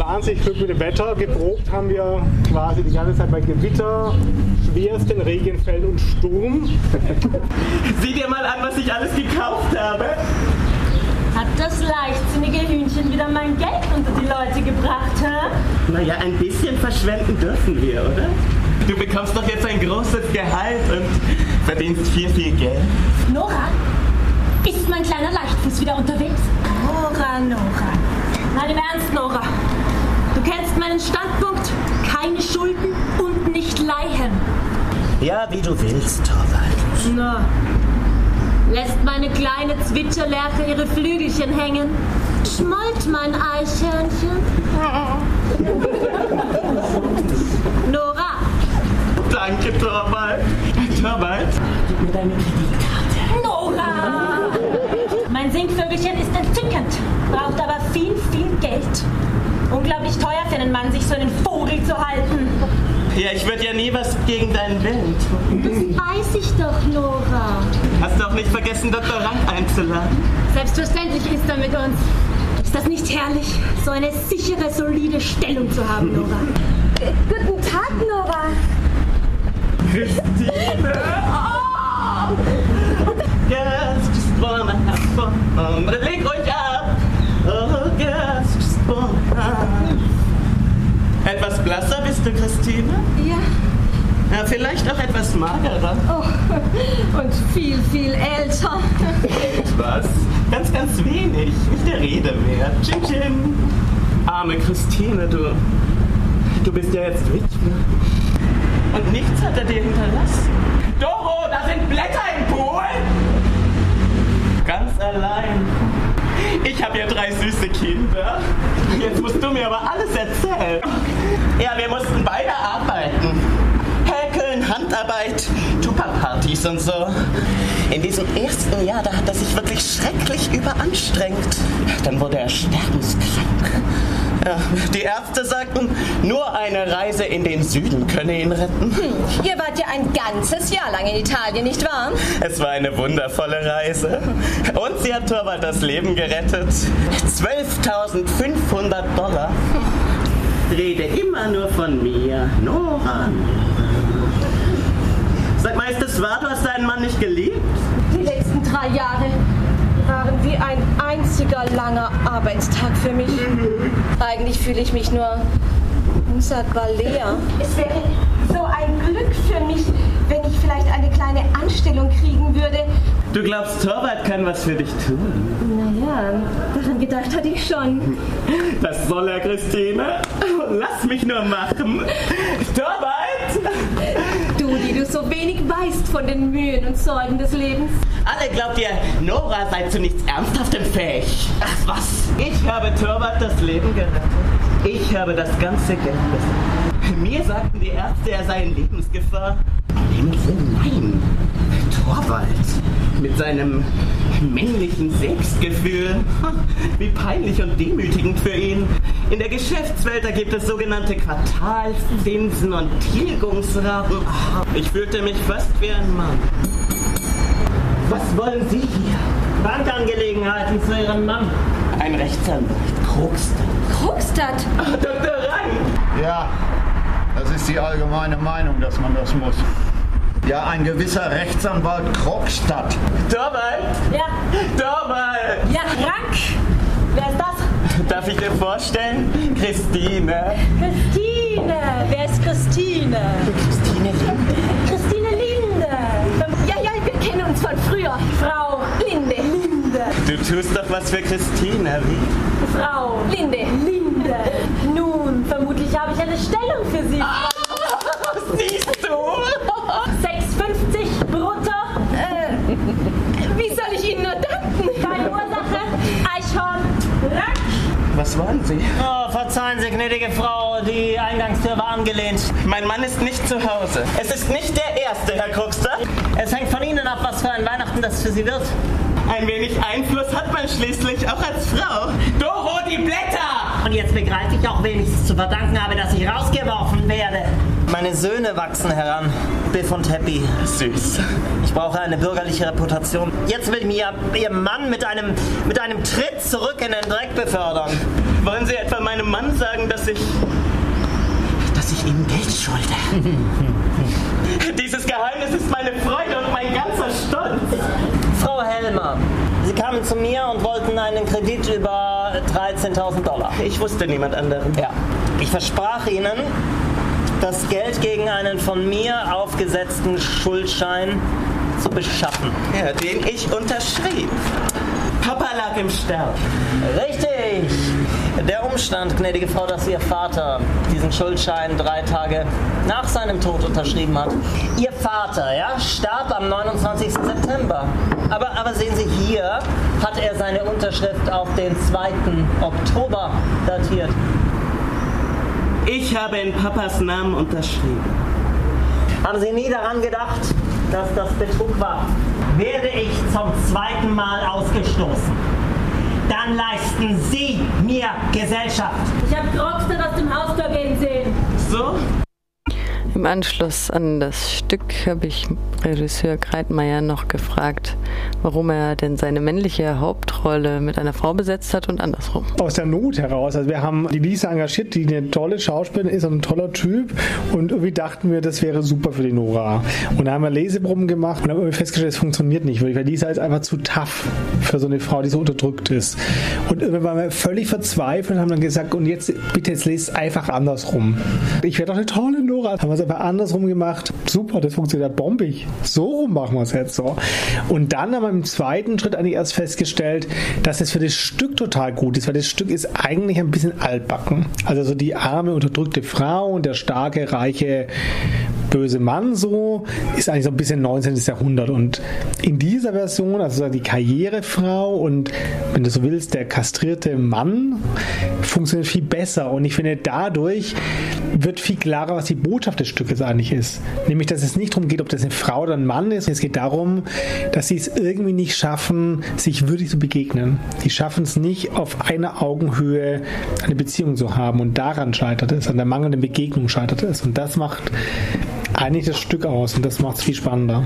wahnsinnig Glück mit dem Wetter. Geprobt haben wir quasi die ganze Zeit bei Gewitter, schwersten Regenfällen und Sturm. Sieh dir mal an, was ich alles gekauft habe. Hat das leichtsinnige Hühnchen wieder mein Geld unter die Leute gebracht, hä? Naja, ein bisschen verschwenden dürfen wir, oder? Du bekommst doch jetzt ein großes Gehalt und verdienst viel, viel Geld. Nora, ist mein kleiner Leichtfuß wieder unterwegs? Nora, Nora. Nein, im Ernst, Nora. Meinen Standpunkt. Keine Schulden und nicht leihen. Ja, wie du willst, Torvald. Na, lässt meine kleine Zwitscherlerche ihre Flügelchen hängen. Schmollt mein Eichhörnchen. Nora, Danke, Torvald. Torvald? Gib mir deine Kreditkarte. Nora! Mein Singvögelchen ist entzückend, braucht aber viel, Geld. Unglaublich teuer für einen Mann, sich so einen Vogel zu halten. Ja, ich würde ja nie was gegen deinen Willen tun. Das weiß ich doch, Nora. Hast du auch nicht vergessen, Dr. Rang einzuladen? Selbstverständlich ist er mit uns. Ist das nicht herrlich, so eine sichere, solide Stellung zu haben, Nora? Guten Tag, Nora. Christine! Oh! Yes, just wanna have fun. Du, Christine? Ja. Ja, vielleicht auch etwas magerer. Oh, und viel, viel älter. Was? Ganz, ganz wenig. Nicht der Rede wert. Chin Chin. Arme Christine, du. Du bist ja jetzt Witwe. Und nichts hat er dir hinterlassen. Doro, da sind Blätter im Pool! Ganz allein. Ich habe ja drei süße Kinder. Jetzt musst du mir aber alles erzählen. Ja, wir mussten beide arbeiten. Häkeln, Handarbeit, Tupperpartys und so. In diesem ersten Jahr, da hat er sich wirklich schrecklich überanstrengt. Dann wurde er sterbenskrank. Ja, die Ärzte sagten, nur eine Reise in den Süden könne ihn retten. Ihr wart ja ein ganzes Jahr lang in Italien, nicht wahr? Es war eine wundervolle Reise. Und sie hat Torwald das Leben gerettet. 12.500 Dollar. Rede immer nur von mir. Nora. Sag mal, ist das wahr, du hast deinen Mann nicht geliebt? Die letzten drei Jahre waren wie ein einziger langer Arbeitstag für mich. Eigentlich fühle ich mich nur unsagbar leer. Es wäre so ein Glück für mich, wenn ich vielleicht eine kleine Anstellung kriegen würde. Du glaubst, Torwald kann was für dich tun? Naja, daran gedacht hatte ich schon. Das soll er, Christine. Lass mich nur machen. Torwald! Du, die du so wenig weißt von den Mühen und Sorgen des Lebens. Alle glaubt ihr, Nora sei zu nichts Ernsthaftem fähig. Ach was? Ich habe Torwald das Leben gerettet. Ich habe das ganze Geld bezahlt. Mir sagten die Ärzte, er sei in Lebensgefahr. Himmel, nein. Torwald. Mit seinem männlichen Selbstgefühl. Wie peinlich und demütigend für ihn. In der Geschäftswelt, da gibt es sogenannte Quartalszinsen und Tilgungsraten. Ich fühlte mich fast wie ein Mann. Was wollen Sie hier? Bankangelegenheiten zu Ihrem Mann. Ein Rechtsanwalt. Krugster. Krugstadt. Dr. Rang! Ja, das ist die allgemeine Meinung, dass man das muss. Ja, ein gewisser Rechtsanwalt Krogstadt. Torwald! Ja, Torwald! ja, Rank. Wer ist das? Darf ich dir vorstellen? Christine. Christine. Wer ist Christine? Christine Linde. Christine Linde. Ja, ja, wir kennen uns von früher. Frau Linde. Linde. Du tust doch was für Christine, wie? Frau Linde. Linde. Nun, vermutlich habe ich eine Stellung für Sie. Siehst 20. Oh, verzeihen Sie, gnädige Frau, die Eingangstür war angelehnt. Mein Mann ist nicht zu Hause. Es ist nicht der Erste, Herr Kruxter. Es hängt von Ihnen ab, was für ein Weihnachten das für Sie wird. Ein wenig Einfluss hat man schließlich, auch als Frau. Doro, die Blätter! Und jetzt begreife ich auch wenigstens zu verdanken habe, dass ich rausgeworfen werde. Meine Söhne wachsen heran. Biff und Happy. Süß. Ich brauche eine bürgerliche Reputation. Jetzt will mir Ihr Mann mit einem, mit einem Tritt zurück in den Dreck befördern. Wollen Sie etwa meinem Mann sagen, dass ich. dass ich ihm Geld schulde? Dieses Geheimnis ist meine Freude und mein ganzer Stolz. Frau Helmer, Sie kamen zu mir und wollten einen Kredit über 13.000 Dollar. Ich wusste niemand anderen. Ja. Ich versprach Ihnen, das Geld gegen einen von mir aufgesetzten Schuldschein zu beschaffen. Ja, den ich unterschrieb. Papa lag im Sterben. Richtig! Der Umstand, gnädige Frau, dass Ihr Vater diesen Schuldschein drei Tage nach seinem Tod unterschrieben hat. Ihr Vater, ja, starb am 29. September. Aber, aber sehen Sie, hier hat er seine Unterschrift auf den 2. Oktober datiert. Ich habe in Papas Namen unterschrieben. Haben Sie nie daran gedacht, dass das Betrug war? Werde ich zum zweiten Mal ausgestoßen, dann leisten Sie mir Gesellschaft. Ich habe Grogster aus dem Haustor gehen sehen. So? Im Anschluss an das Stück habe ich Regisseur Kreitmeier noch gefragt, warum er denn seine männliche Hauptrolle mit einer Frau besetzt hat und andersrum. Aus der Not heraus. Also wir haben die Lisa engagiert, die eine tolle Schauspielerin ist und ein toller Typ. Und irgendwie dachten wir, das wäre super für die Nora. Und da haben wir Leseproben gemacht und haben festgestellt, es funktioniert nicht, weil Lisa ist einfach zu tough für so eine Frau, die so unterdrückt ist. Und irgendwann waren wir völlig verzweifelt und haben dann gesagt, und jetzt bitte jetzt lest einfach andersrum. Ich wäre doch eine tolle Nora. Haben wir einfach andersrum gemacht. Super, das funktioniert bombig. So rum machen wir es jetzt so. Und dann haben wir im zweiten Schritt eigentlich erst festgestellt, dass es für das Stück total gut ist, weil das Stück ist eigentlich ein bisschen altbacken. Also so die arme, unterdrückte Frau und der starke, reiche, böse Mann so ist eigentlich so ein bisschen 19. Jahrhundert. Und in dieser Version, also die Karrierefrau und wenn du so willst, der kastrierte Mann funktioniert viel besser. Und ich finde, dadurch wird viel klarer, was die Botschaft des Stückes eigentlich ist. Nämlich, dass es nicht darum geht, ob das eine Frau oder ein Mann ist. Es geht darum, dass sie es irgendwie nicht schaffen, sich würdig zu begegnen. Die schaffen es nicht, auf einer Augenhöhe eine Beziehung zu haben. Und daran scheitert es, an der mangelnden Begegnung scheitert es. Und das macht eigentlich das Stück aus und das macht es viel spannender.